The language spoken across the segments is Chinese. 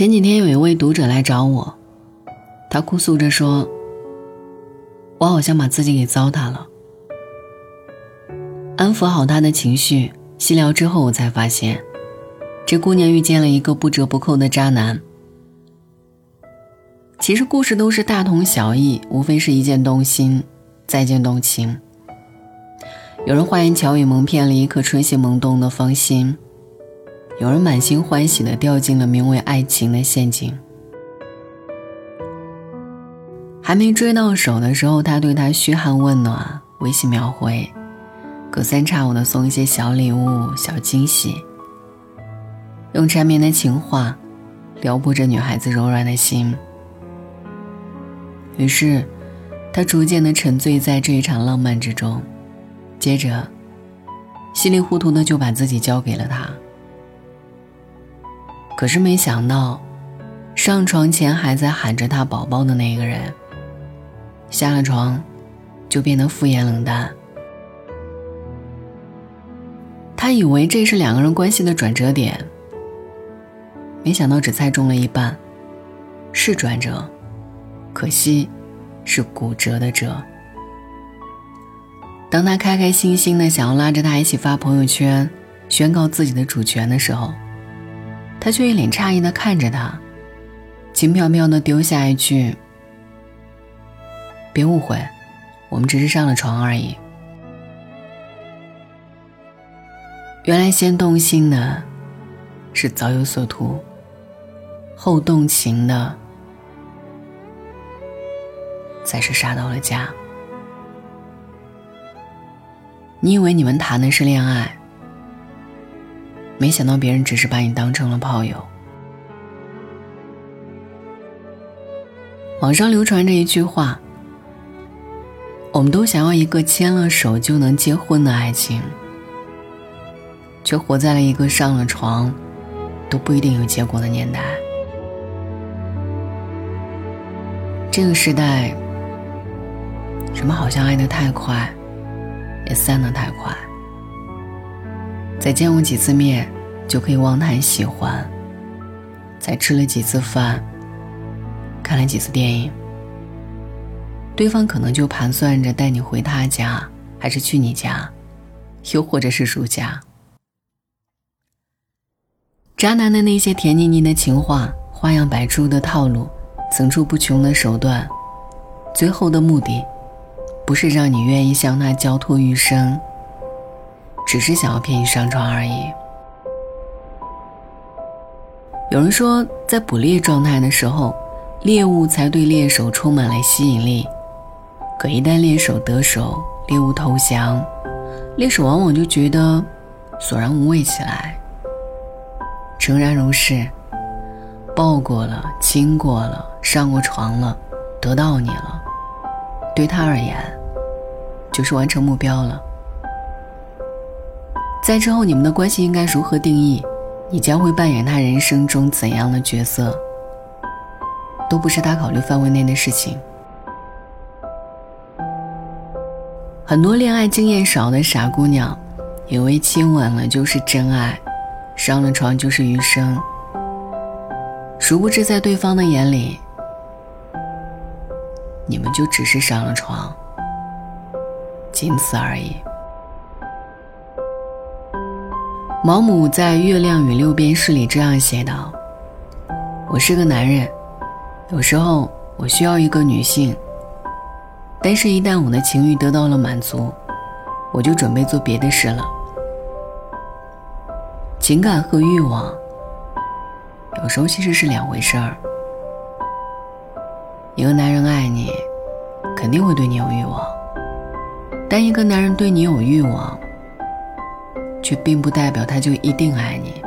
前几天有一位读者来找我，他哭诉着说：“我好像把自己给糟蹋了。”安抚好他的情绪，细聊之后，我才发现，这姑娘遇见了一个不折不扣的渣男。其实故事都是大同小异，无非是一见动心，再见动情。有人花言巧语蒙骗了一颗春心萌动的芳心，有人满心欢喜的掉进了名为爱情的陷阱。还没追到手的时候，他对他嘘寒问暖，微信秒回，隔三差五的送一些小礼物、小惊喜，用缠绵的情话撩拨着女孩子柔软的心。于是，他逐渐的沉醉在这一场浪漫之中，接着，稀里糊涂的就把自己交给了他。可是没想到，上床前还在喊着他宝宝的那个人，下了床，就变得敷衍冷淡。他以为这是两个人关系的转折点，没想到只猜中了一半，是转折。可惜，是骨折的折。当他开开心心的想要拉着他一起发朋友圈，宣告自己的主权的时候，他却一脸诧异的看着他，轻飘飘的丢下一句：“别误会，我们只是上了床而已。”原来先动心的，是早有所图；后动情的。才是杀到了家。你以为你们谈的是恋爱，没想到别人只是把你当成了炮友。网上流传着一句话：“我们都想要一个牵了手就能结婚的爱情，却活在了一个上了床都不一定有结果的年代。”这个时代。什么好像爱得太快，也散得太快。再见过几次面，就可以妄谈喜欢；才吃了几次饭，看了几次电影，对方可能就盘算着带你回他家，还是去你家，又或者是如家。渣男的那些甜腻腻的情话，花样百出的套路，层出不穷的手段，最后的目的。不是让你愿意向他交托余生，只是想要骗你上床而已。有人说，在捕猎状态的时候，猎物才对猎手充满了吸引力。可一旦猎手得手，猎物投降，猎手往往就觉得索然无味起来。诚然如是，抱过了，亲过了，上过床了，得到你了，对他而言。就是完成目标了。在之后，你们的关系应该如何定义？你将会扮演他人生中怎样的角色？都不是他考虑范围内的事情。很多恋爱经验少的傻姑娘，以为亲吻了就是真爱，上了床就是余生。殊不知，在对方的眼里，你们就只是上了床。仅此而已。毛姆在《月亮与六便士》里这样写道：“我是个男人，有时候我需要一个女性，但是，一旦我的情欲得到了满足，我就准备做别的事了。情感和欲望有时候其实是两回事儿。一个男人爱你，肯定会对你有欲望。”但一个男人对你有欲望，却并不代表他就一定爱你。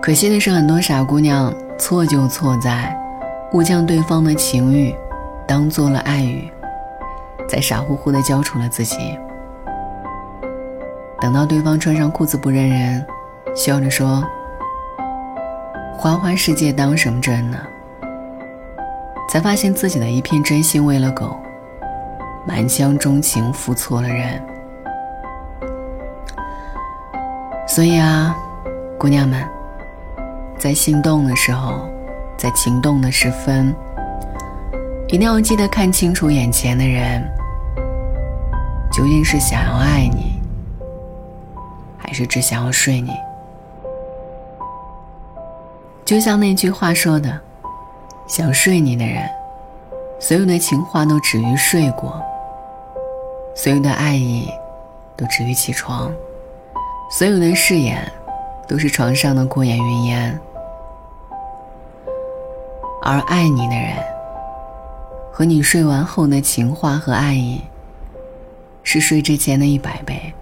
可惜的是，很多傻姑娘错就错在误将对方的情欲当做了爱语，再傻乎乎的交出了自己。等到对方穿上裤子不认人，笑着说：“花花世界当什么真呢？”才发现自己的一片真心喂了狗。满腔钟情付错了人，所以啊，姑娘们，在心动的时候，在情动的时分，一定要记得看清楚眼前的人，究竟是想要爱你，还是只想要睡你？就像那句话说的：“想睡你的人，所有的情话都止于睡过，所有的爱意都止于起床，所有的誓言都是床上的过眼云烟。而爱你的人，和你睡完后的情话和爱意，是睡之前的一百倍。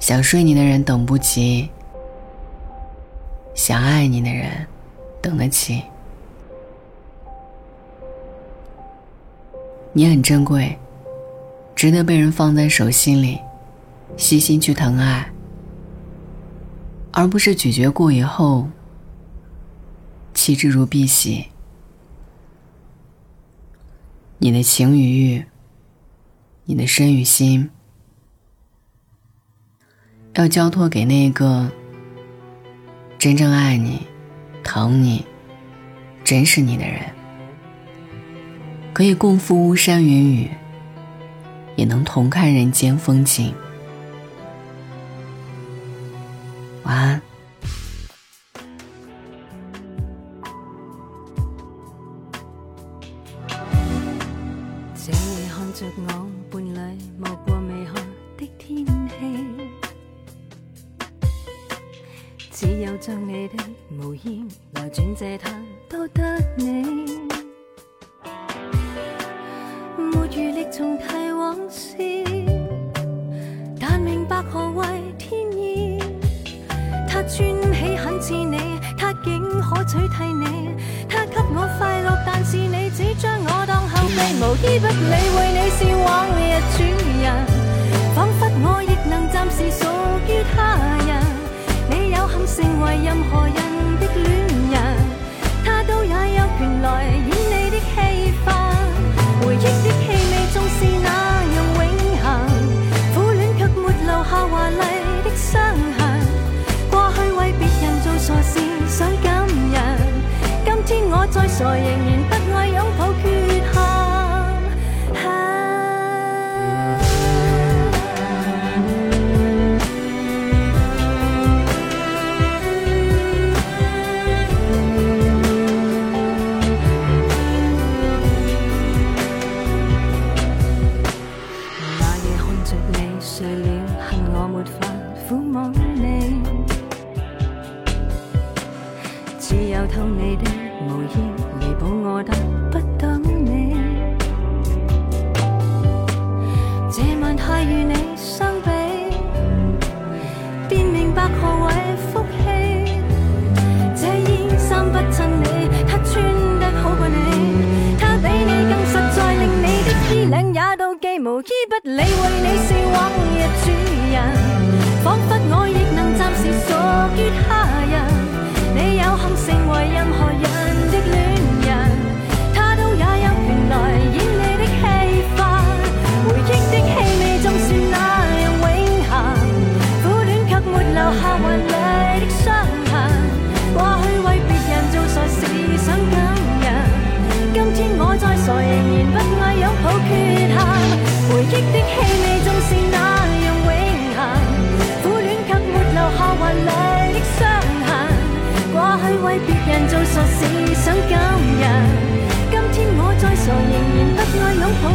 想睡你的人等不及。”想爱你的人，等得起。你很珍贵，值得被人放在手心里，细心去疼爱，而不是咀嚼过以后弃之如敝屣。你的情与欲，你的身与心，要交托给那个。真正爱你、疼你、珍视你的人，可以共赴巫山云雨，也能同看人间风景。晚安。将你的无言来转这叹，都得你。但明白何谓天意。他穿起很似你，他竟可取替你。他给我快乐，但是你只将我当后备，无依不理会你是往日主人，仿佛我亦能暂时属于他人。你有幸成为再傻仍然不爱拥抱缺陷。往我是想救人。今天我再傻仍然不爱拥抱